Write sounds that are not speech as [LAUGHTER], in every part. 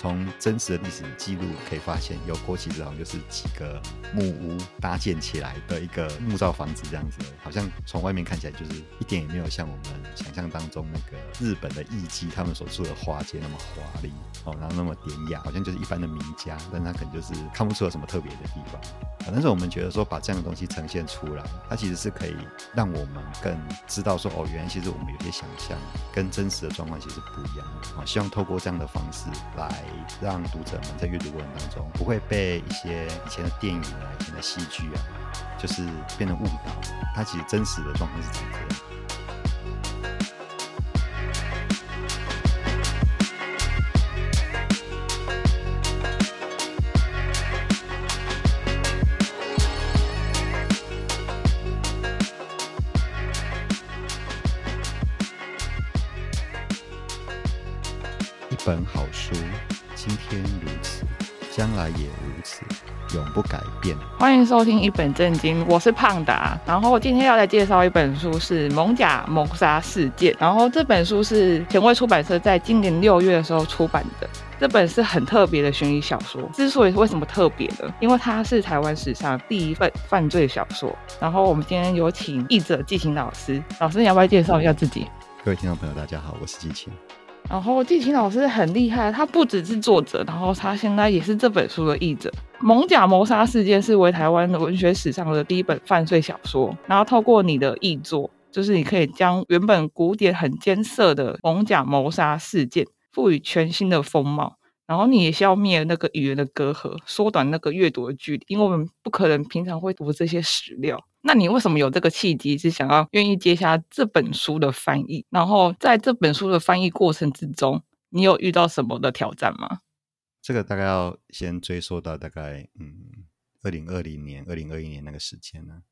从真实的历史记录可以发现，油锅其实好像就是几个木屋搭建起来的一个木造房子这样子，好像从外面看起来就是一点也没有像我们想象当中那个日本的艺伎他们所住的花街那么华丽哦，然后那么典雅，好像就是一般的民家，但他可能就是看不出有什么特别的地方。但是我们觉得说把这样的东西呈现出来，它其实是可以让我们更知道说哦，原来其实我们有些想象跟真实的状况其实不一样啊。希望透过这样的方式来让读者们在阅读过程当中不会被一些以前的电影啊、以前的戏剧啊，就是变成误导。它其实真实的状况是怎么样？将来也如此，永不改变。欢迎收听一本正经，我是胖达。然后今天要来介绍一本书，是《蒙甲谋杀事件》。然后这本书是前卫出版社在今年六月的时候出版的。这本是很特别的悬疑小说。之所以为什么特别呢？因为它是台湾史上第一份犯罪小说。然后我们今天有请译者季晴老师，老师你要不要介绍一下自己？各位听众朋友，大家好，我是季晴。然后季琴老师很厉害，他不只是作者，然后他现在也是这本书的译者。《蒙甲谋杀事件》是为台湾的文学史上的第一本犯罪小说，然后透过你的译作，就是你可以将原本古典很艰涩的蒙甲谋杀事件赋予全新的风貌，然后你也消灭那个语言的隔阂，缩短那个阅读的距离，因为我们不可能平常会读这些史料。那你为什么有这个契机，是想要愿意接下这本书的翻译？然后在这本书的翻译过程之中，你有遇到什么的挑战吗？这个大概要先追溯到大概嗯，二零二零年、二零二一年那个时间呢。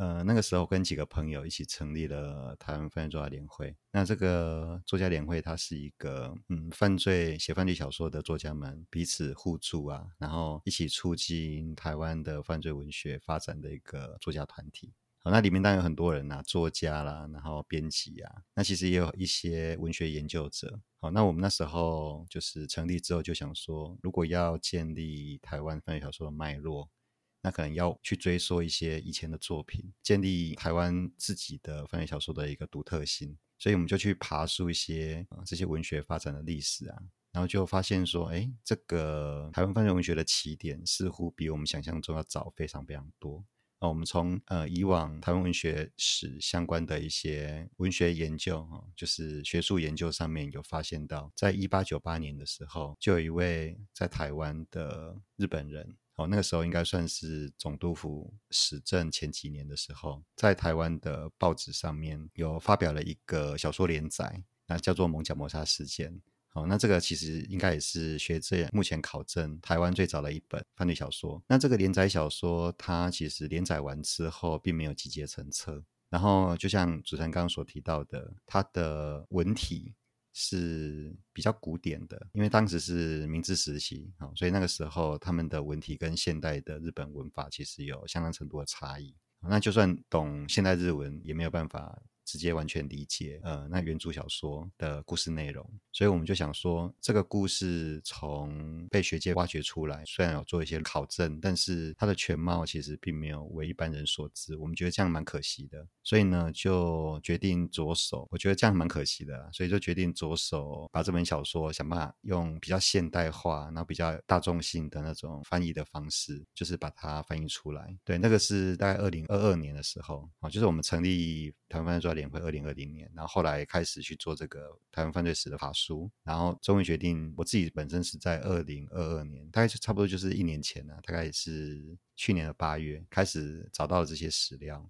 呃，那个时候跟几个朋友一起成立了台湾犯罪作家联会。那这个作家联会，它是一个嗯，犯罪写犯罪小说的作家们彼此互助啊，然后一起促进台湾的犯罪文学发展的一个作家团体。好，那里面当然有很多人啊，作家啦，然后编辑啊，那其实也有一些文学研究者。好，那我们那时候就是成立之后就想说，如果要建立台湾犯罪小说的脉络。那可能要去追溯一些以前的作品，建立台湾自己的犯罪小说的一个独特性，所以我们就去爬梳一些、呃、这些文学发展的历史啊，然后就发现说，哎，这个台湾犯罪文学的起点似乎比我们想象中要早非常非常多。那我们从呃以往台湾文学史相关的一些文学研究啊、就是学术研究上面有发现到，在一八九八年的时候，就有一位在台湾的日本人。哦，那个时候应该算是总督府始政前几年的时候，在台湾的报纸上面有发表了一个小说连载，那叫做《艋舺谋杀事件》。好，那这个其实应该也是学界目前考证台湾最早的一本犯罪小说。那这个连载小说，它其实连载完之后，并没有集结成册。然后，就像主持人刚刚所提到的，它的文体。是比较古典的，因为当时是明治时期啊，所以那个时候他们的文体跟现代的日本文法其实有相当程度的差异。那就算懂现代日文，也没有办法。直接完全理解，呃，那原著小说的故事内容，所以我们就想说，这个故事从被学界挖掘出来，虽然有做一些考证，但是它的全貌其实并没有为一般人所知。我们觉得这样蛮可惜的，所以呢，就决定着手。我觉得这样蛮可惜的，所以就决定着手把这本小说想办法用比较现代化，然后比较大众性的那种翻译的方式，就是把它翻译出来。对，那个是大概二零二二年的时候啊，就是我们成立台湾犯罪作家年会二零二零年，然后后来开始去做这个台湾犯罪史的法书，然后终于决定，我自己本身是在二零二二年，大概就差不多就是一年前了，大概是去年的八月开始找到了这些史料，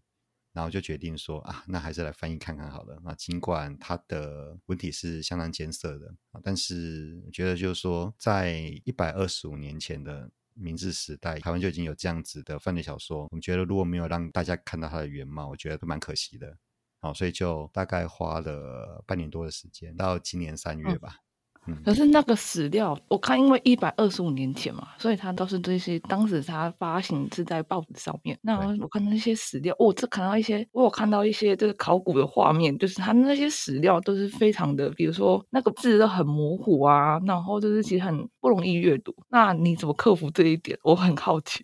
然后就决定说啊，那还是来翻译看看好了。那尽管它的文体是相当艰涩的，但是觉得就是说，在一百二十五年前的明治时代，台湾就已经有这样子的犯罪小说，我们觉得如果没有让大家看到它的原貌，我觉得都蛮可惜的。好，所以就大概花了半年多的时间，到今年三月吧。嗯嗯。可是那个史料，我看因为一百二十五年前嘛，所以它都是这些当时它发行是在报纸上面。那我看到那些史料，我、哦、这看到一些，我有看到一些就是考古的画面，就是它那些史料都是非常的，比如说那个字都很模糊啊，然后就是其实很不容易阅读。那你怎么克服这一点？我很好奇。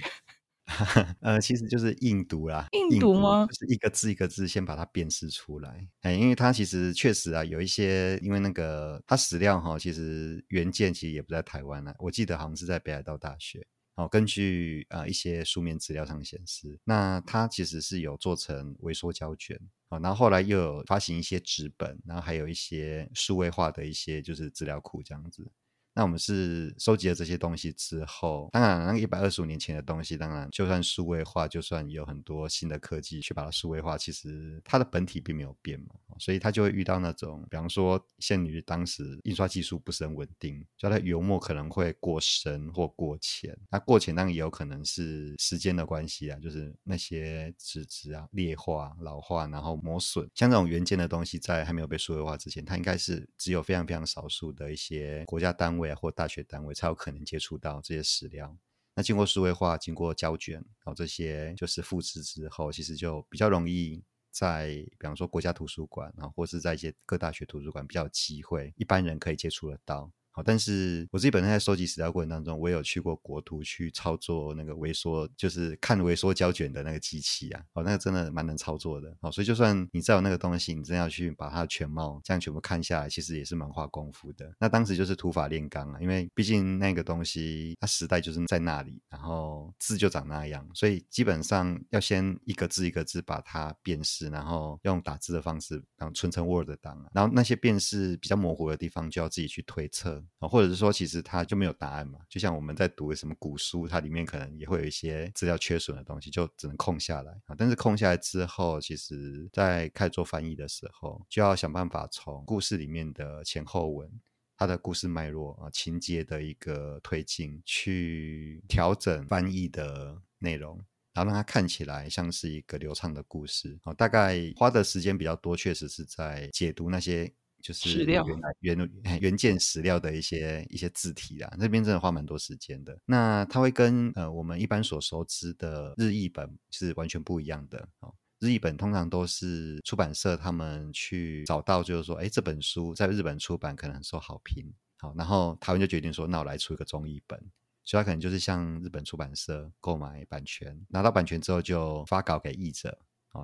[LAUGHS] 呃，其实就是硬读啦，硬读吗？就是一个字一个字先把它辨识出来。哎，因为它其实确实啊，有一些，因为那个它史料哈，其实原件其实也不在台湾啊，我记得好像是在北海道大学。哦，根据呃一些书面资料上显示，那它其实是有做成微缩胶卷啊，然后后来又有发行一些纸本，然后还有一些数位化的一些就是资料库这样子。那我们是收集了这些东西之后，当然那个一百二十五年前的东西，当然就算数位化，就算有很多新的科技去把它数位化，其实它的本体并没有变嘛，所以它就会遇到那种，比方说限于当时印刷技术不是很稳定，所以它油墨可能会过深或过浅。那过浅当然也有可能是时间的关系啊，就是那些纸质啊裂化、老化，然后磨损。像这种原件的东西，在还没有被数位化之前，它应该是只有非常非常少数的一些国家单位。或大学单位才有可能接触到这些史料。那经过数位化，经过胶卷，然后这些就是复制之后，其实就比较容易在，比方说国家图书馆，然后或是在一些各大学图书馆比较有机会，一般人可以接触得到。好，但是我自己本身在收集史料过程当中，我也有去过国图去操作那个微缩，就是看微缩胶卷的那个机器啊。哦，那个真的蛮能操作的。哦，所以就算你知道有那个东西，你真要去把它全貌这样全部看下来，其实也是蛮花功夫的。那当时就是土法炼钢啊，因为毕竟那个东西它时代就是在那里，然后字就长那样，所以基本上要先一个字一个字把它辨识，然后用打字的方式，然后存成 Word 档啊，然后那些辨识比较模糊的地方，就要自己去推测。或者是说，其实它就没有答案嘛？就像我们在读什么古书，它里面可能也会有一些资料缺损的东西，就只能空下来啊。但是空下来之后，其实在开始做翻译的时候，就要想办法从故事里面的前后文、它的故事脉络啊、情节的一个推进，去调整翻译的内容，然后让它看起来像是一个流畅的故事。啊，大概花的时间比较多，确实是在解读那些。就是原来原 [LAUGHS] 原件史料的一些一些字体啦，那边真的花蛮多时间的。那它会跟呃我们一般所熟知的日译本是完全不一样的哦。日译本通常都是出版社他们去找到，就是说，哎，这本书在日本出版可能很受好评，好，然后台湾就决定说，那我来出一个中译本，所以他可能就是向日本出版社购买版权，拿到版权之后就发稿给译者。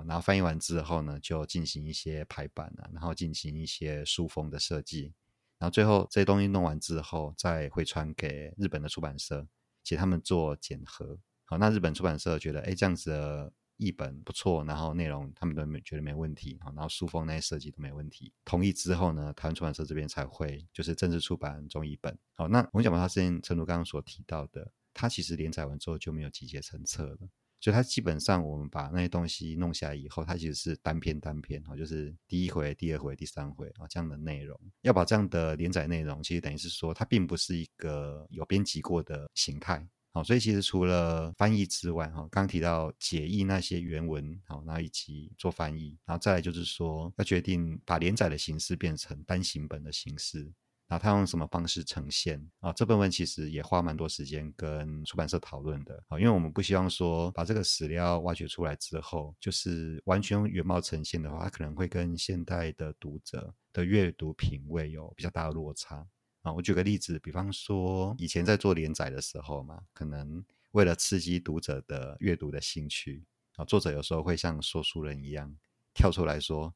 然后翻译完之后呢，就进行一些排版啊，然后进行一些书封的设计，然后最后这些东西弄完之后，再回传给日本的出版社，请他们做检核。好，那日本出版社觉得，哎，这样子的译本不错，然后内容他们都没觉得没问题，然后书封那些设计都没问题，同意之后呢，台湾出版社这边才会就是正式出版中译本。好，那我们讲到它之前，诚如刚刚所提到的，它其实连载完之后就没有集结成册了。所以它基本上，我们把那些东西弄下来以后，它其实是单篇单篇啊，就是第一回、第二回、第三回啊这样的内容。要把这样的连载内容，其实等于是说，它并不是一个有编辑过的形态。好，所以其实除了翻译之外，哈，刚刚提到解译那些原文，好，然后以及做翻译，然后再来就是说，要决定把连载的形式变成单行本的形式。然后他用什么方式呈现啊？这部分其实也花蛮多时间跟出版社讨论的啊，因为我们不希望说把这个史料挖掘出来之后，就是完全用原貌呈现的话，它可能会跟现代的读者的阅读品味有比较大的落差啊。我举个例子，比方说以前在做连载的时候嘛，可能为了刺激读者的阅读的兴趣啊，作者有时候会像说书人一样跳出来说。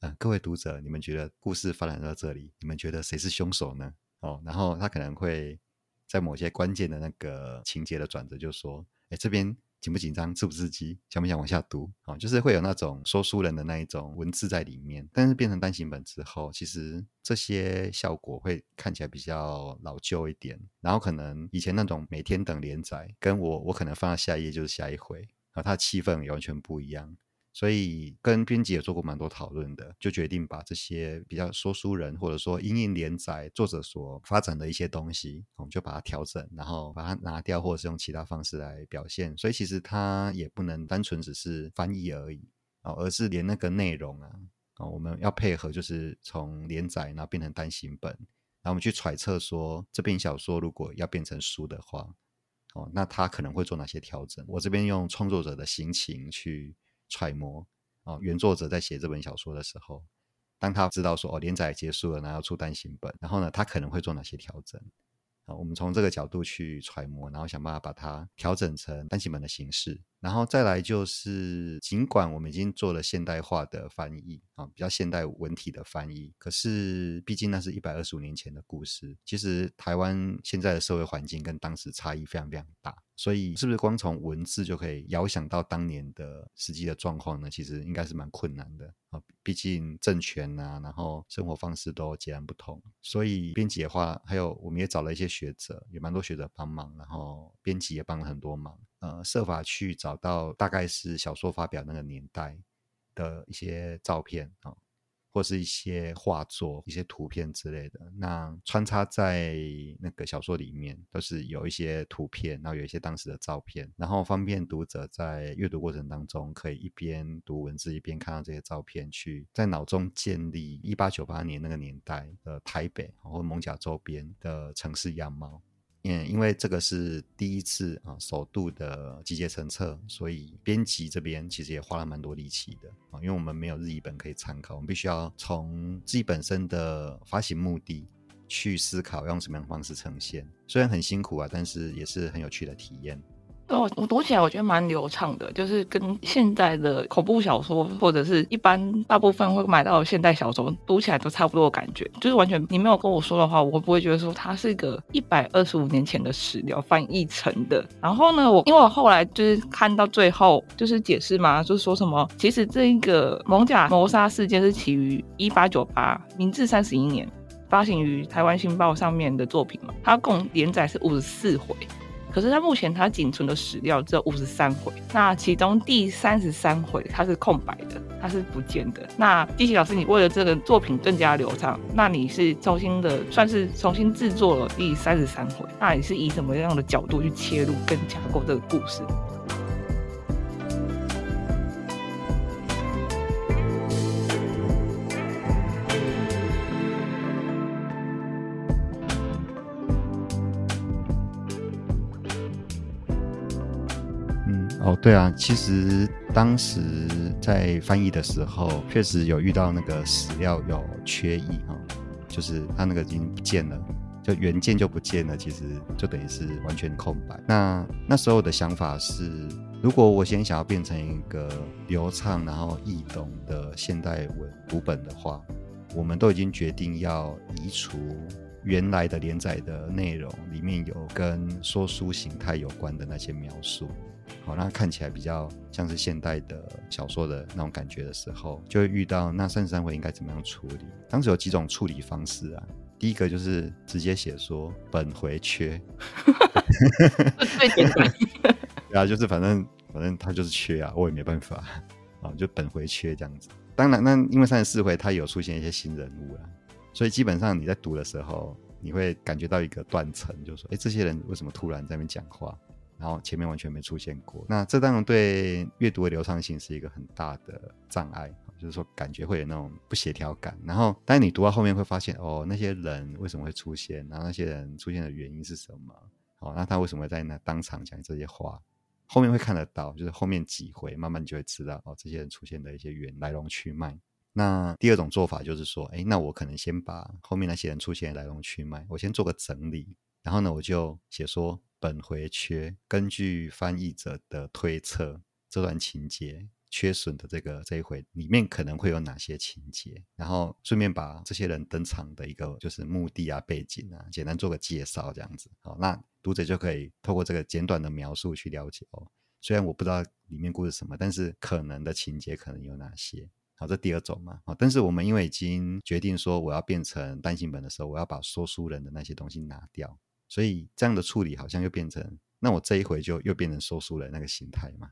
嗯，各位读者，你们觉得故事发展到这里，你们觉得谁是凶手呢？哦，然后他可能会在某些关键的那个情节的转折，就说：“哎，这边紧不紧张，刺不刺激，想不想往下读？”哦，就是会有那种说书人的那一种文字在里面。但是变成单行本之后，其实这些效果会看起来比较老旧一点。然后可能以前那种每天等连载，跟我我可能放到下一页就是下一回，然后它的气氛完全不一样。所以跟编辑也做过蛮多讨论的，就决定把这些比较说书人或者说因应连载作者所发展的一些东西，我们就把它调整，然后把它拿掉，或者是用其他方式来表现。所以其实它也不能单纯只是翻译而已啊，而是连那个内容啊，啊，我们要配合，就是从连载然后变成单行本。然后我们去揣测说，这篇小说如果要变成书的话，哦，那他可能会做哪些调整？我这边用创作者的心情去揣摩。哦，原作者在写这本小说的时候，当他知道说哦，连载结束了，然后要出单行本，然后呢，他可能会做哪些调整？啊，我们从这个角度去揣摩，然后想办法把它调整成单行本的形式。然后再来就是，尽管我们已经做了现代化的翻译啊，比较现代文体的翻译，可是毕竟那是一百二十五年前的故事。其实台湾现在的社会环境跟当时差异非常非常大，所以是不是光从文字就可以遥想到当年的实际的状况呢？其实应该是蛮困难的啊，毕竟政权啊，然后生活方式都截然不同。所以编辑的话，还有我们也找了一些学者，也蛮多学者帮忙，然后编辑也帮了很多忙。呃，设法去找到大概是小说发表那个年代的一些照片啊，或是一些画作、一些图片之类的。那穿插在那个小说里面，都是有一些图片，然后有一些当时的照片，然后方便读者在阅读过程当中可以一边读文字，一边看到这些照片，去在脑中建立一八九八年那个年代的台北或艋舺周边的城市样貌。嗯，因为这个是第一次啊，首度的集结成册，所以编辑这边其实也花了蛮多力气的啊，因为我们没有日译本可以参考，我们必须要从自己本身的发行目的去思考用什么样的方式呈现，虽然很辛苦啊，但是也是很有趣的体验。哦，我读起来我觉得蛮流畅的，就是跟现在的恐怖小说或者是一般大部分会买到现代小说读起来都差不多的感觉，就是完全你没有跟我说的话，我不会觉得说它是一个一百二十五年前的史料翻译成的。然后呢，我因为我后来就是看到最后就是解释嘛，就是说什么其实这一个艋舺谋杀事件是起于一八九八明治三十一年发行于台湾新报上面的作品嘛，它共连载是五十四回。可是它目前它仅存的史料只有五十三回，那其中第三十三回它是空白的，它是不见的。那地奇老师，你为了这个作品更加流畅，那你是重新的算是重新制作了第三十三回，那你是以什么样的角度去切入跟架构这个故事？哦，对啊，其实当时在翻译的时候，确实有遇到那个史料有缺译哈，就是他那个已经不见了，就原件就不见了，其实就等于是完全空白。那那时候的想法是，如果我先想要变成一个流畅然后易懂的现代文读本的话，我们都已经决定要移除原来的连载的内容里面有跟说书形态有关的那些描述。好，那看起来比较像是现代的小说的那种感觉的时候，就会遇到那三十三回应该怎么样处理。当时有几种处理方式啊，第一个就是直接写说本回缺，最简单。对啊，就是反正反正他就是缺啊，我也没办法啊，就本回缺这样子。当然，那因为三十四回他有出现一些新人物啊，所以基本上你在读的时候，你会感觉到一个断层，就是说，哎，这些人为什么突然在那边讲话？然后前面完全没出现过，那这当然对阅读的流畅性是一个很大的障碍，就是说感觉会有那种不协调感。然后，但你读到后面会发现，哦，那些人为什么会出现？然后那些人出现的原因是什么？哦，那他为什么会在那当场讲这些话？后面会看得到，就是后面几回慢慢就会知道，哦，这些人出现的一些原来龙去脉。那第二种做法就是说，哎，那我可能先把后面那些人出现的来龙去脉，我先做个整理。然后呢，我就写说本回缺，根据翻译者的推测，这段情节缺损的这个这一回里面可能会有哪些情节？然后顺便把这些人登场的一个就是目的啊、背景啊，简单做个介绍，这样子。好，那读者就可以透过这个简短的描述去了解哦。虽然我不知道里面故事什么，但是可能的情节可能有哪些？好，这第二种嘛。好，但是我们因为已经决定说我要变成单行本的时候，我要把说书人的那些东西拿掉。所以这样的处理好像又变成，那我这一回就又变成说书人那个形态嘛。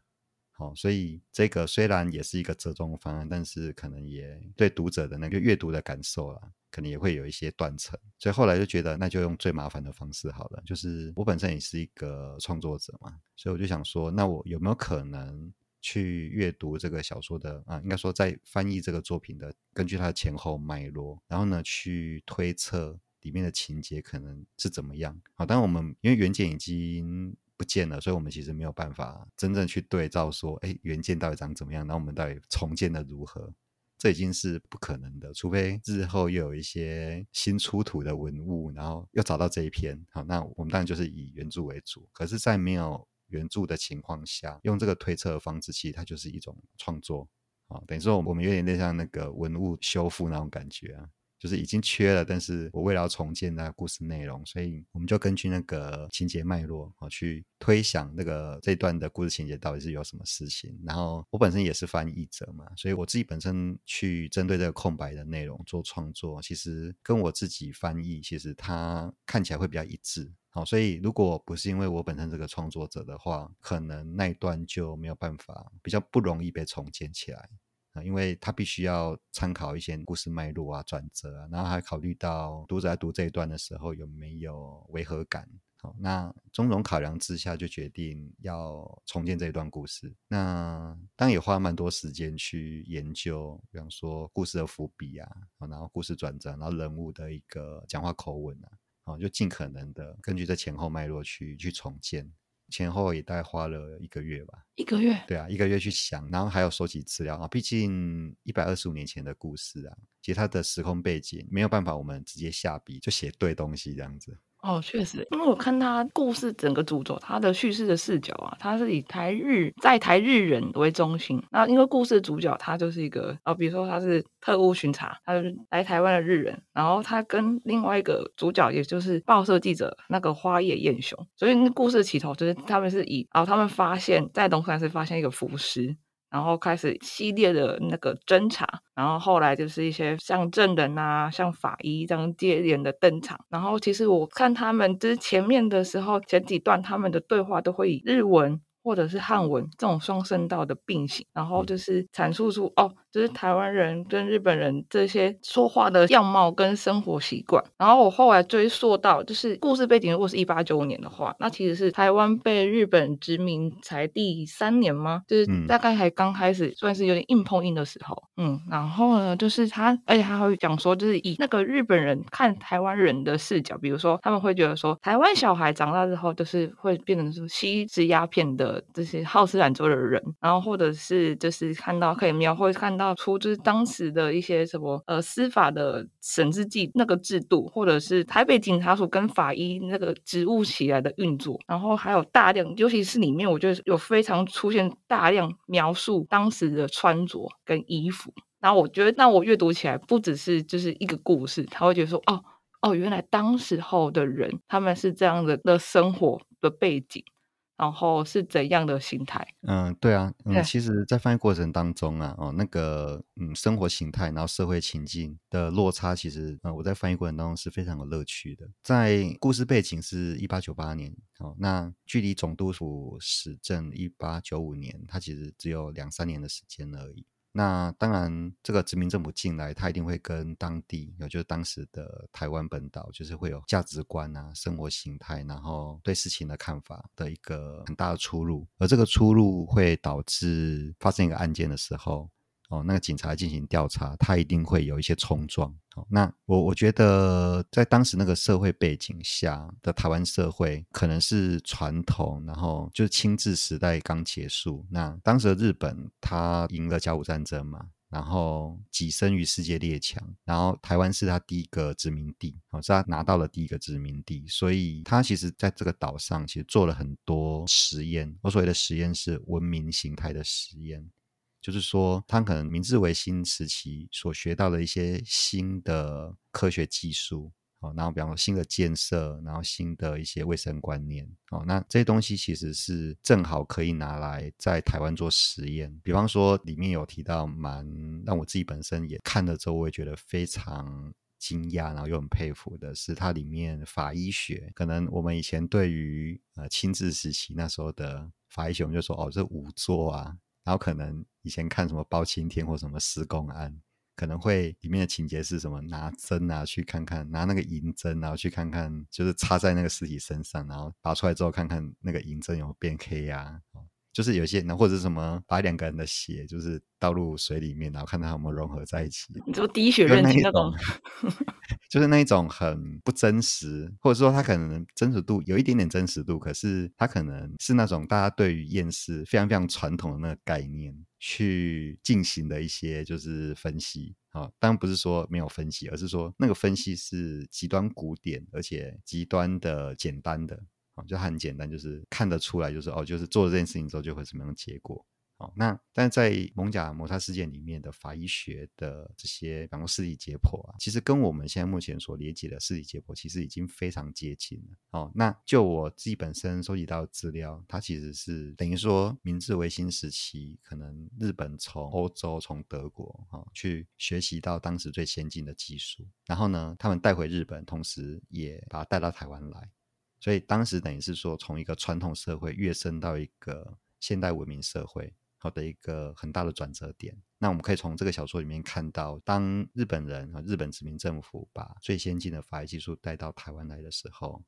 好，所以这个虽然也是一个折中方案，但是可能也对读者的那个阅读的感受啊，可能也会有一些断层。所以后来就觉得，那就用最麻烦的方式好了。就是我本身也是一个创作者嘛，所以我就想说，那我有没有可能去阅读这个小说的啊？应该说在翻译这个作品的，根据它的前后脉络，然后呢去推测。里面的情节可能是怎么样。好，但我们因为原件已经不见了，所以我们其实没有办法真正去对照说，哎，原件到底长怎么样，然后我们到底重建的如何。这已经是不可能的，除非日后又有一些新出土的文物，然后又找到这一篇，好，那我们当然就是以原著为主。可是，在没有原著的情况下，用这个推测的方式，其实它就是一种创作，啊，等于说我们有点类似像那个文物修复那种感觉啊。就是已经缺了，但是我为了要重建那个故事内容，所以我们就根据那个情节脉络啊，去推想那个这段的故事情节到底是有什么事情。然后我本身也是翻译者嘛，所以我自己本身去针对这个空白的内容做创作，其实跟我自己翻译，其实它看起来会比较一致。好，所以如果不是因为我本身这个创作者的话，可能那一段就没有办法，比较不容易被重建起来。因为他必须要参考一些故事脉络啊、转折啊，然后还考虑到读者在读这一段的时候有没有违和感。好，那种种考量之下，就决定要重建这一段故事。那当然也花蛮多时间去研究，比方说故事的伏笔啊，然后故事转折，然后人物的一个讲话口吻啊，好，就尽可能的根据这前后脉络去去重建。前后也大概花了一个月吧，一个月，对啊，一个月去想，然后还有收集资料啊。毕竟一百二十五年前的故事啊，其实它的时空背景没有办法，我们直接下笔就写对东西这样子。哦，确实，因为我看他故事整个主轴，他的叙事的视角啊，他是以台日在台日人为中心。那因为故事的主角他就是一个哦，比如说他是特务巡查，他就是来台湾的日人，然后他跟另外一个主角，也就是报社记者那个花叶彦雄，所以那故事的起头就是他们是以，啊他们发现，在龙山寺发现一个浮尸。然后开始系列的那个侦查，然后后来就是一些像证人啊，像法医这样接连的登场。然后其实我看他们之前面的时候，前几段他们的对话都会以日文。或者是汉文这种双声道的并行，然后就是阐述出哦，就是台湾人跟日本人这些说话的样貌跟生活习惯。然后我后来追溯到，就是故事背景如果是一八九五年的话，那其实是台湾被日本殖民才第三年吗？就是大概还刚开始，算是有点硬碰硬的时候。嗯，然后呢，就是他，而且他会讲说，就是以那个日本人看台湾人的视角，比如说他们会觉得说，台湾小孩长大之后就是会变成说吸食鸦片的。这些好吃懒做的人，然后或者是就是看到可以描绘看到出就是当时的一些什么呃司法的审知计那个制度，或者是台北警察署跟法医那个职务起来的运作，然后还有大量，尤其是里面我觉得有非常出现大量描述当时的穿着跟衣服，然后我觉得那我阅读起来不只是就是一个故事，他会觉得说哦哦，原来当时候的人他们是这样的的生活的背景。然后是怎样的心态？嗯，对啊，嗯，其实，在翻译过程当中啊，哦，那个，嗯，生活形态，然后社会情境的落差，其实，呃，我在翻译过程当中是非常有乐趣的。在故事背景是一八九八年，哦，那距离总督府始政一八九五年，它其实只有两三年的时间而已。那当然，这个殖民政府进来，他一定会跟当地，也就是当时的台湾本岛，就是会有价值观啊、生活形态，然后对事情的看法的一个很大的出入。而这个出入会导致发生一个案件的时候，哦，那个警察进行调查，他一定会有一些冲撞。哦，那我我觉得在当时那个社会背景下的台湾社会，可能是传统，然后就是清治时代刚结束。那当时的日本他赢了甲午战争嘛，然后跻身于世界列强，然后台湾是他第一个殖民地，哦，是他拿到了第一个殖民地，所以他其实在这个岛上其实做了很多实验。我所谓的实验是文明形态的实验。就是说，他可能明治维新时期所学到的一些新的科学技术，哦，然后比方说新的建设，然后新的一些卫生观念，哦，那这些东西其实是正好可以拿来在台湾做实验。比方说，里面有提到蛮让我自己本身也看了之后，我也觉得非常惊讶，然后又很佩服的是，它里面法医学，可能我们以前对于呃清治时期那时候的法医学，我们就说哦，这仵作啊。然后可能以前看什么包青天或什么施公案，可能会里面的情节是什么拿针啊去看看，拿那个银针然后去看看，就是插在那个尸体身上，然后拔出来之后看看那个银针有没有变黑啊，就是有些人或者是什么把两个人的血就是倒入水里面，然后看他有没有融合在一起。你说滴血认亲那种？[LAUGHS] 就是那一种很不真实，或者说它可能真实度有一点点真实度，可是它可能是那种大家对于厌世非常非常传统的那个概念去进行的一些就是分析啊。当然不是说没有分析，而是说那个分析是极端古典而且极端的简单的啊，就很简单，就是看得出来，就是哦，就是做这件事情之后就会什么样的结果。哦，那但在蒙甲摩擦事件里面的法医学的这些，比如尸体解剖啊，其实跟我们现在目前所理解的尸体解剖其实已经非常接近了。哦，那就我自己本身收集到的资料，它其实是等于说明治维新时期，可能日本从欧洲从德国哈、哦、去学习到当时最先进的技术，然后呢，他们带回日本，同时也把它带到台湾来，所以当时等于是说从一个传统社会跃升到一个现代文明社会。的一个很大的转折点。那我们可以从这个小说里面看到，当日本人和日本殖民政府把最先进的法医技术带到台湾来的时候，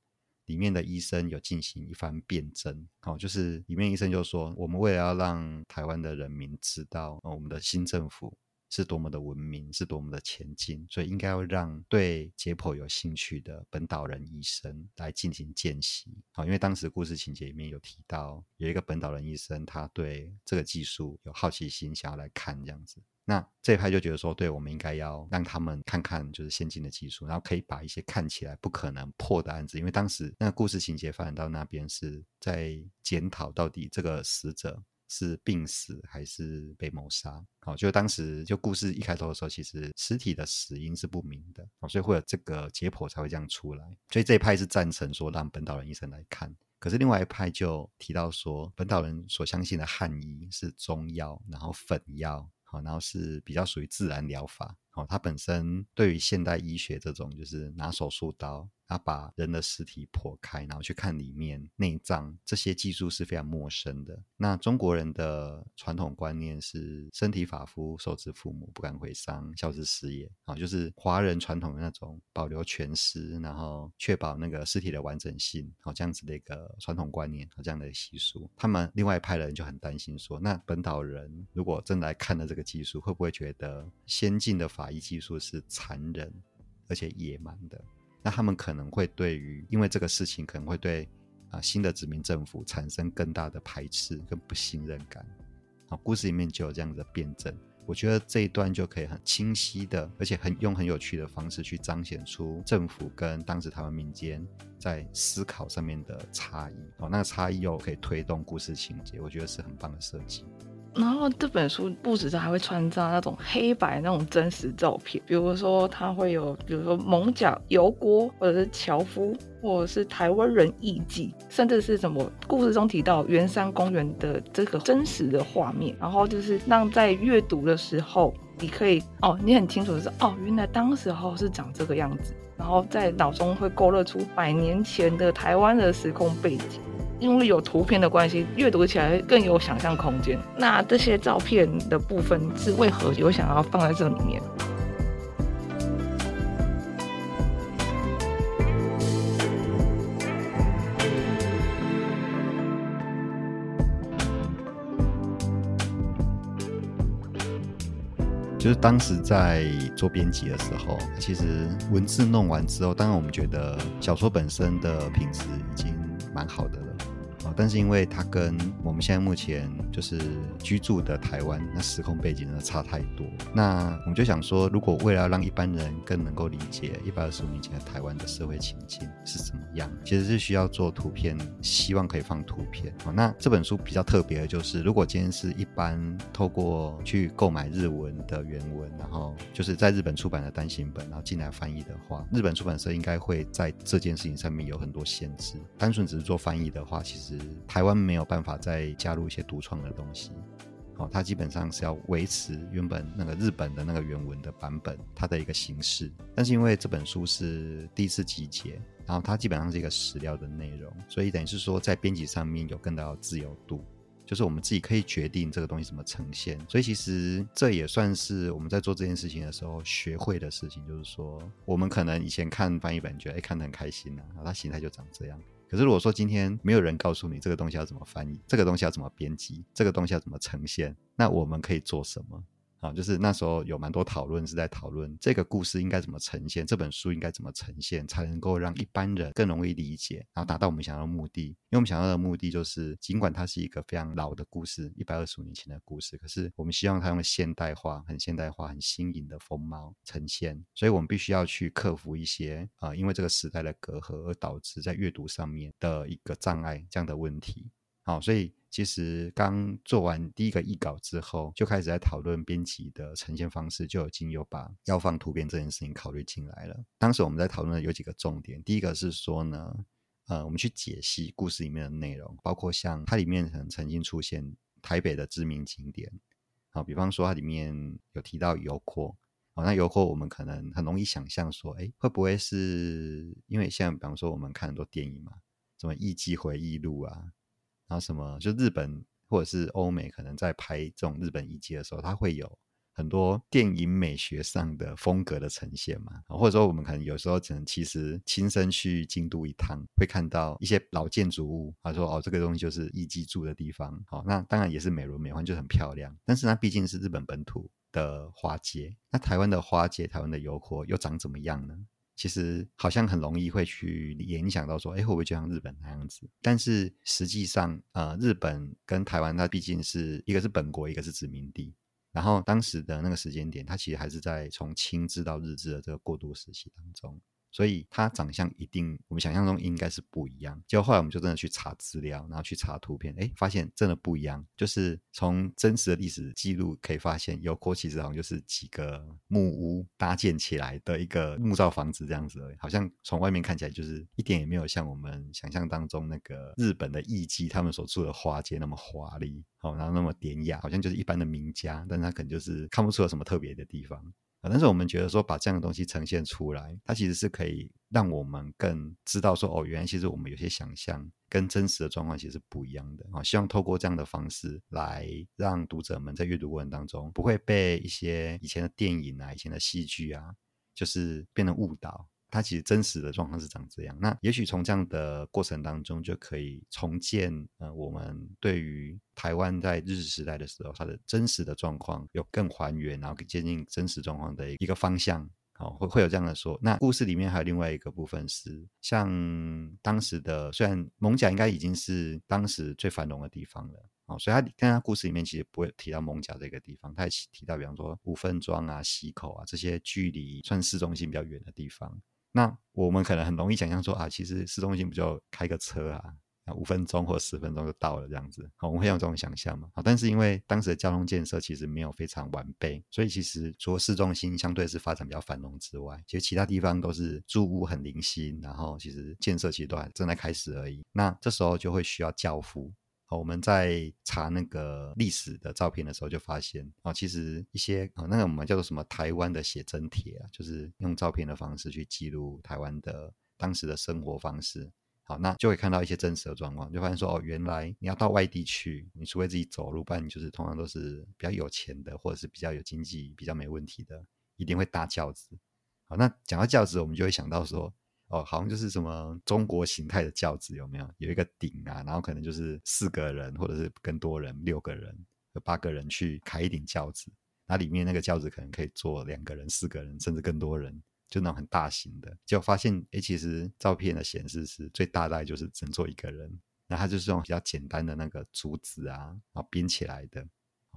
里面的医生有进行一番辩证。好，就是里面医生就说，我们为了要让台湾的人民知道，我们的新政府。是多么的文明，是多么的前进，所以应该要让对解剖有兴趣的本岛人医生来进行见习。好，因为当时故事情节里面有提到，有一个本岛人医生，他对这个技术有好奇心，想要来看这样子。那这一派就觉得说，对，我们应该要让他们看看就是先进的技术，然后可以把一些看起来不可能破的案子，因为当时那个故事情节发展到那边是在检讨到底这个死者。是病死还是被谋杀？好，就当时就故事一开头的时候，其实尸体的死因是不明的，所以会有这个解剖才会这样出来。所以这一派是赞成说让本岛人医生来看，可是另外一派就提到说，本岛人所相信的汉医是中药，然后粉药，好，然后是比较属于自然疗法。哦，他本身对于现代医学这种就是拿手术刀。他把人的尸体剖开，然后去看里面内脏，这些技术是非常陌生的。那中国人的传统观念是身体发肤受之父母，不敢毁伤，孝之始也啊，就是华人传统的那种保留全尸，然后确保那个尸体的完整性，好，这样子的一个传统观念和这样的习俗。他们另外一派的人就很担心说，那本岛人如果真来看了这个技术，会不会觉得先进的法医技术是残忍而且野蛮的？那他们可能会对于，因为这个事情可能会对啊、新的殖民政府产生更大的排斥跟不信任感。好，故事里面就有这样的辩证，我觉得这一段就可以很清晰的，而且很用很有趣的方式去彰显出政府跟当时他们民间在思考上面的差异。哦，那个差异又可以推动故事情节，我觉得是很棒的设计。然后这本书不止还会穿插那种黑白那种真实照片，比如说它会有，比如说艋舺油锅，或者是樵夫，或者是台湾人艺妓，甚至是什么故事中提到圆山公园的这个真实的画面，然后就是让在阅读的时候，你可以哦，你很清楚的是哦，原来当时候是长这个样子，然后在脑中会勾勒出百年前的台湾的时空背景。因为有图片的关系，阅读起来更有想象空间。那这些照片的部分是为何有想要放在这里面？就是当时在做编辑的时候，其实文字弄完之后，当然我们觉得小说本身的品质已经蛮好的。但是因为它跟我们现在目前就是居住的台湾那时空背景真的差太多，那我们就想说，如果为了让一般人更能够理解一百二十五年前的台湾的社会情境是怎么样，其实是需要做图片，希望可以放图片。那这本书比较特别的就是，如果今天是一般透过去购买日文的原文，然后就是在日本出版的单行本，然后进来翻译的话，日本出版社应该会在这件事情上面有很多限制。单纯只是做翻译的话，其实。台湾没有办法再加入一些独创的东西，哦，它基本上是要维持原本那个日本的那个原文的版本，它的一个形式。但是因为这本书是第一次集结，然后它基本上是一个史料的内容，所以等于是说在编辑上面有更大的自由度，就是我们自己可以决定这个东西怎么呈现。所以其实这也算是我们在做这件事情的时候学会的事情，就是说我们可能以前看翻译本觉得哎看得很开心呐、啊，它形态就长这样。可是如果说今天没有人告诉你这个东西要怎么翻译，这个东西要怎么编辑，这个东西要怎么呈现，那我们可以做什么？啊，就是那时候有蛮多讨论，是在讨论这个故事应该怎么呈现，这本书应该怎么呈现，才能够让一般人更容易理解，然后达到我们想要的目的。因为我们想要的目的就是，尽管它是一个非常老的故事，一百二十五年前的故事，可是我们希望它用现代化、很现代化、很新颖的风貌呈现。所以我们必须要去克服一些啊、呃，因为这个时代的隔阂而导致在阅读上面的一个障碍这样的问题。好，所以。其实刚做完第一个译稿之后，就开始在讨论编辑的呈现方式，就已经有把要放图片这件事情考虑进来了。当时我们在讨论的有几个重点，第一个是说呢，呃，我们去解析故事里面的内容，包括像它里面可能曾经出现台北的知名景点，好，比方说它里面有提到油库，好，那油库我们可能很容易想象说，哎，会不会是因为像比方说我们看很多电影嘛，什么《艺伎回忆录》啊。然后什么，就日本或者是欧美，可能在拍这种日本艺伎的时候，它会有很多电影美学上的风格的呈现嘛。或者说，我们可能有时候只能其实亲身去京都一趟，会看到一些老建筑物，他说哦，这个东西就是艺伎住的地方。好，那当然也是美轮美奂，就很漂亮。但是它毕竟是日本本土的花街，那台湾的花街、台湾的油库又长怎么样呢？其实好像很容易会去联想到说，哎，会不会就像日本那样子？但是实际上，呃，日本跟台湾它毕竟是一个是本国，一个是殖民地。然后当时的那个时间点，它其实还是在从清治到日治的这个过渡时期当中。所以他长相一定，我们想象中应该是不一样。结果后来我们就真的去查资料，然后去查图片，哎，发现真的不一样。就是从真实的历史记录可以发现，油库其实好像就是几个木屋搭建起来的一个木造房子这样子而已，好像从外面看起来就是一点也没有像我们想象当中那个日本的艺伎他们所住的花街那么华丽，好，然后那么典雅，好像就是一般的名家，但他可能就是看不出有什么特别的地方。但是我们觉得说，把这样的东西呈现出来，它其实是可以让我们更知道说，哦，原来其实我们有些想象跟真实的状况其实是不一样的啊。希望透过这样的方式来让读者们在阅读过程当中，不会被一些以前的电影啊、以前的戏剧啊，就是变得误导。它其实真实的状况是长这样，那也许从这样的过程当中就可以重建呃，我们对于台湾在日治时代的时候它的真实的状况有更还原，然后更接近真实状况的一个方向，好，会会有这样的说。那故事里面还有另外一个部分是，像当时的虽然蒙甲应该已经是当时最繁荣的地方了，哦，所以他看他故事里面其实不会提到蒙甲这个地方，他也提到比方说五分庄啊、溪口啊这些距离算市中心比较远的地方。那我们可能很容易想象说啊，其实市中心不就开个车啊，五分钟或十分钟就到了这样子，我们会有这种想象嘛？好，但是因为当时的交通建设其实没有非常完备，所以其实除了市中心相对是发展比较繁荣之外，其实其他地方都是住屋很零星，然后其实建设其实都还正在开始而已。那这时候就会需要轿夫。好，我们在查那个历史的照片的时候，就发现啊，其实一些啊，那个我们叫做什么台湾的写真帖啊，就是用照片的方式去记录台湾的当时的生活方式。好，那就会看到一些真实的状况，就发现说哦，原来你要到外地去，你除非自己走路，不然你就是通常都是比较有钱的，或者是比较有经济、比较没问题的，一定会搭轿子。好，那讲到轿子，我们就会想到说。哦，好像就是什么中国形态的轿子有没有？有一个顶啊，然后可能就是四个人，或者是更多人，六个人、有八个人去开一顶轿子，那里面那个轿子可能可以坐两个人、四个人，甚至更多人，就那种很大型的。结果发现，哎，其实照片的显示是最大概就是只能坐一个人，那它就是用比较简单的那个竹子啊，然后编起来的，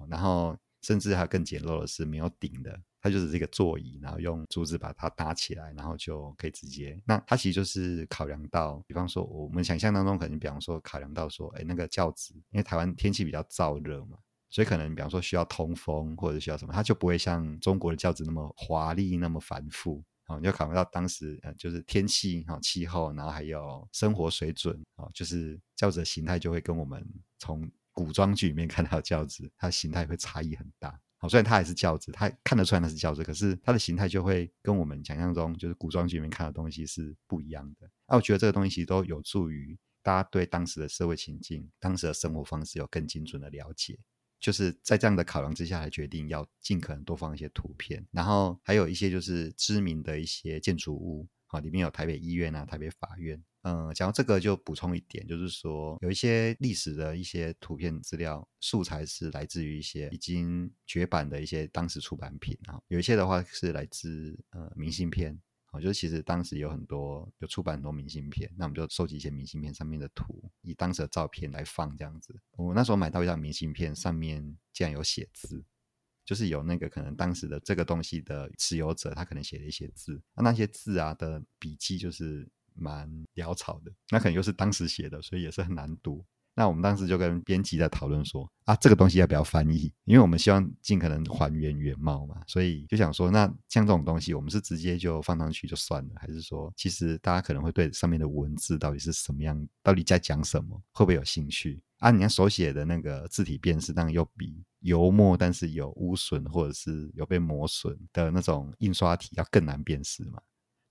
然后甚至还更简陋的是没有顶的。它就是这个座椅，然后用竹子把它搭起来，然后就可以直接。那它其实就是考量到，比方说我们想象当中可能，比方说考量到说，哎，那个轿子，因为台湾天气比较燥热嘛，所以可能比方说需要通风或者需要什么，它就不会像中国的轿子那么华丽、那么繁复。好，你就考虑到当时呃，就是天气、哈气候，然后还有生活水准，啊，就是轿子的形态就会跟我们从古装剧里面看到的轿子，它形态会差异很大。好，虽然它还是轿子，它看得出来那是轿子，可是它的形态就会跟我们想象中就是古装剧里面看的东西是不一样的。那、啊、我觉得这个东西其实都有助于大家对当时的社会情境、当时的生活方式有更精准的了解。就是在这样的考量之下，来决定要尽可能多放一些图片，然后还有一些就是知名的一些建筑物。好，里面有台北医院啊、台北法院。嗯，讲到这个就补充一点，就是说有一些历史的一些图片资料素材是来自于一些已经绝版的一些当时出版品啊，有一些的话是来自呃明信片。好，就是其实当时有很多有出版很多明信片，那我们就收集一些明信片上面的图，以当时的照片来放这样子。我那时候买到一张明信片，上面竟然有写字。就是有那个可能当时的这个东西的持有者，他可能写了一些字，那那些字啊的笔迹就是蛮潦草的，那可能又是当时写的，所以也是很难读。那我们当时就跟编辑在讨论说啊，这个东西要不要翻译？因为我们希望尽可能还原原貌嘛，所以就想说，那像这种东西，我们是直接就放上去就算了，还是说，其实大家可能会对上面的文字到底是什么样，到底在讲什么，会不会有兴趣？啊，你看手写的那个字体辨识，当然又比油墨但是有污损或者是有被磨损的那种印刷体要更难辨识嘛，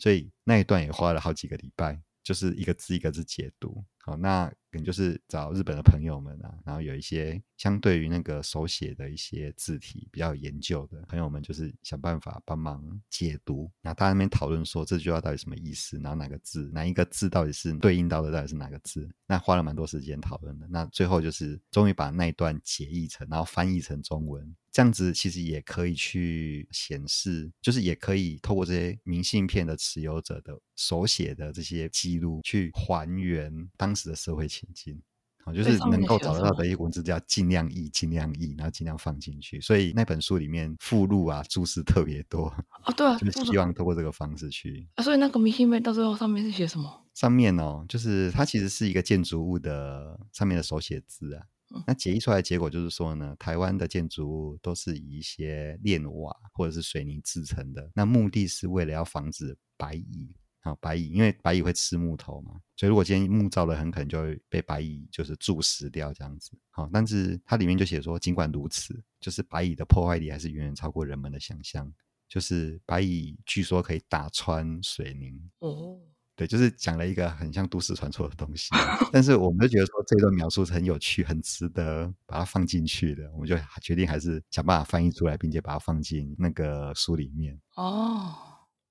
所以那一段也花了好几个礼拜，就是一个字一个字解读。好，那可能就是找日本的朋友们啊，然后有一些相对于那个手写的一些字体比较有研究的朋友们，就是想办法帮忙解读。然后大家那边讨论说这句话到底什么意思，然后哪个字哪一个字到底是对应到的到底是哪个字？那花了蛮多时间讨论的。那最后就是终于把那一段解译成，然后翻译成中文。这样子其实也可以去显示，就是也可以透过这些明信片的持有者的手写的这些记录，去还原当时的社会情境。好，就是能够找得到的一些文字，就要尽量译，尽量译，然后尽量放进去。所以那本书里面附录啊，注释特别多。哦，对啊，就是希望透过这个方式去。啊，所以那个明信片到最后上面是写什么？上面哦，就是它其实是一个建筑物的上面的手写字啊。那解译出来的结果就是说呢，台湾的建筑物都是以一些炼瓦或者是水泥制成的，那目的是为了要防止白蚁。啊，白蚁因为白蚁会吃木头嘛，所以如果今天木造的很可能就会被白蚁就是蛀死掉这样子。好，但是它里面就写说，尽管如此，就是白蚁的破坏力还是远远超过人们的想象，就是白蚁据说可以打穿水泥。哦。对，就是讲了一个很像都市传说的东西，[LAUGHS] 但是我们就觉得说这段描述是很有趣、很值得把它放进去的，我们就决定还是想办法翻译出来，并且把它放进那个书里面。哦，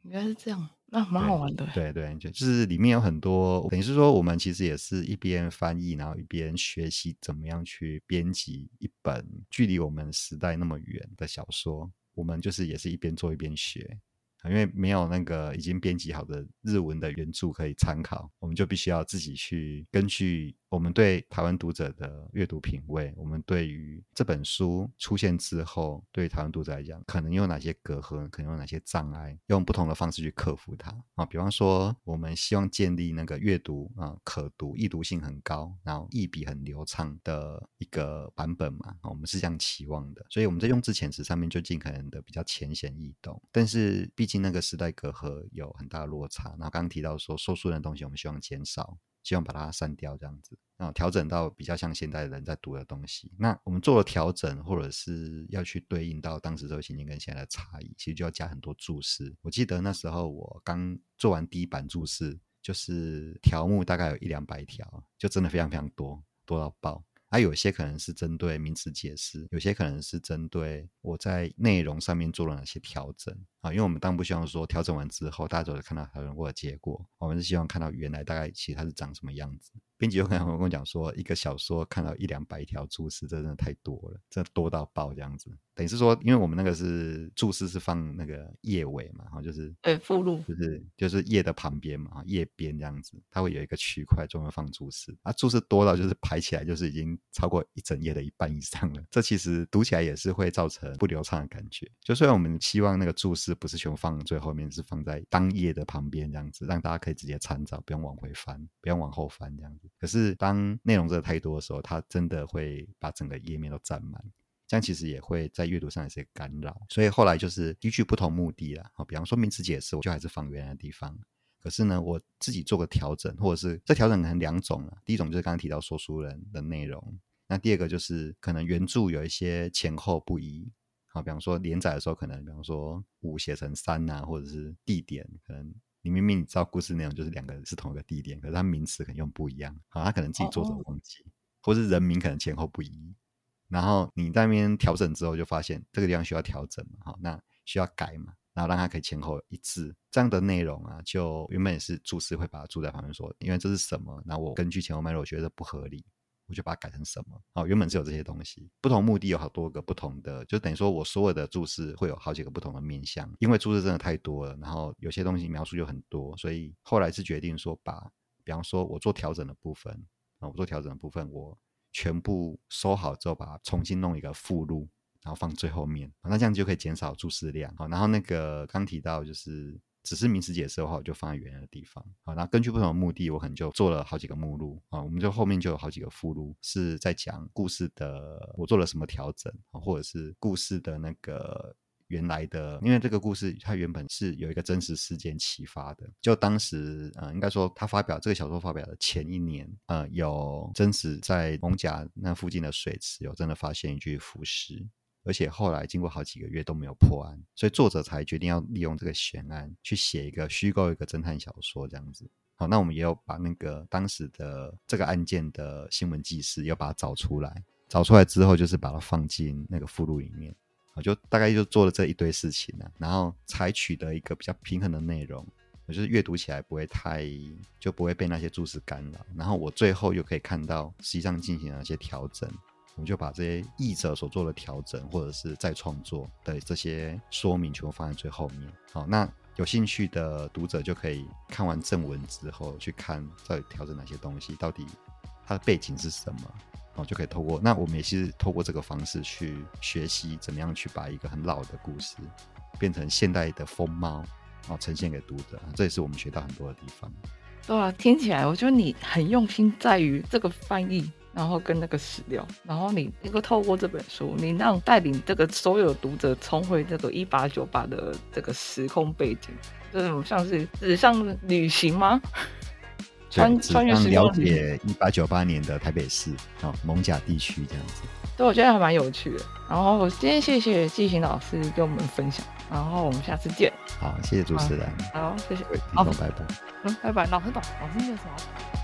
原来是这样，那蛮好玩的。对对，就就是里面有很多，等于是说我们其实也是一边翻译，然后一边学习怎么样去编辑一本距离我们时代那么远的小说，我们就是也是一边做一边学。因为没有那个已经编辑好的日文的原著可以参考，我们就必须要自己去根据。我们对台湾读者的阅读品味，我们对于这本书出现之后，对台湾读者来讲，可能有哪些隔阂，可能有哪些障碍，用不同的方式去克服它啊。比方说，我们希望建立那个阅读啊可读、易读性很高，然后译笔很流畅的一个版本嘛。我们是这样期望的，所以我们在用字遣词上面就尽可能的比较浅显易懂。但是毕竟那个时代隔阂有很大的落差，然后刚刚提到说说书人的东西，我们希望减少。希望把它删掉，这样子，然后调整到比较像现代人在读的东西。那我们做了调整，或者是要去对应到当时这个情境跟现在的差异，其实就要加很多注释。我记得那时候我刚做完第一版注释，就是条目大概有一两百条，就真的非常非常多，多到爆。它、有些可能是针对名词解释，有些可能是针对我在内容上面做了哪些调整啊？因为我们当不希望说调整完之后大家都会看到调整过的结果，我们是希望看到原来大概其实它是长什么样子。编辑有可能会跟我讲说，一个小说看到一两百条注释，这真的太多了，这多到爆这样子。等于是说，因为我们那个是注释是放那个页尾嘛，哈，就是对附录，就是就是页的旁边嘛，页边这样子，它会有一个区块专门放注释啊，注释多到就是排起来就是已经超过一整页的一半以上了，这其实读起来也是会造成不流畅的感觉。就虽然我们希望那个注释不是全部放最后面，是放在当页的旁边这样子，让大家可以直接参照，不用往回翻，不用往后翻这样子。可是当内容真的太多的时候，它真的会把整个页面都占满。这样其实也会在阅读上有些干扰，所以后来就是依据不同目的啦。好，比方说名词解释，我就还是放原来的地方。可是呢，我自己做个调整，或者是这调整可能两种了。第一种就是刚刚提到说书人的内容，那第二个就是可能原著有一些前后不一。好，比方说连载的时候，可能比方说五写成三啊，或者是地点，可能你明明你知道故事内容就是两个人是同一个地点，可是它名词可能用不一样。好，他可能自己作者忘记，或是人名可能前后不一。然后你在那边调整之后，就发现这个地方需要调整嘛，好，那需要改嘛，然后让它可以前后一致。这样的内容啊，就原本也是注释会把它注在旁边说，因为这是什么，然后我根据前后脉络，我觉得不合理，我就把它改成什么。哦，原本是有这些东西，不同目的有好多个不同的，就等于说我所有的注释会有好几个不同的面向，因为注释真的太多了，然后有些东西描述就很多，所以后来是决定说把，比方说我做调整的部分啊，我做调整的部分我。全部收好之后，把它重新弄一个附录，然后放最后面，那这样就可以减少注释量。好，然后那个刚提到就是只是名词解释的话，我就放在原来的地方。好，那根据不同的目的，我可能就做了好几个目录啊，我们就后面就有好几个附录，是在讲故事的我做了什么调整，或者是故事的那个。原来的，因为这个故事它原本是有一个真实事件启发的，就当时呃，应该说他发表这个小说发表的前一年，呃，有真实在艋舺那附近的水池有真的发现一具浮尸，而且后来经过好几个月都没有破案，所以作者才决定要利用这个悬案去写一个虚构一个侦探小说这样子。好，那我们也有把那个当时的这个案件的新闻记事要把它找出来，找出来之后就是把它放进那个附录里面。我就大概就做了这一堆事情了，然后才取得一个比较平衡的内容，我就是阅读起来不会太，就不会被那些注释干扰。然后我最后又可以看到实际上进行了一些调整，我们就把这些译者所做的调整或者是再创作的这些说明全部放在最后面。好，那有兴趣的读者就可以看完正文之后去看到底调整哪些东西，到底它的背景是什么。好就可以透过，那我们也是透过这个方式去学习怎么样去把一个很老的故事变成现代的风貌，然后呈现给读者，这也是我们学到很多的地方。对啊，听起来我觉得你很用心在于这个翻译，然后跟那个史料，然后你能够透过这本书，你让带领这个所有读者重回这个一八九八的这个时空背景，这种像是纸上旅行吗？穿穿越了解一八九八年的台北市哦，蒙甲地区这样子，对，我觉得还蛮有趣的。然后今天谢谢季行老师跟我们分享，然后我们下次见。好，谢谢主持人。好，谢谢。好，拜拜。嗯，拜拜。老师懂，老师念什么？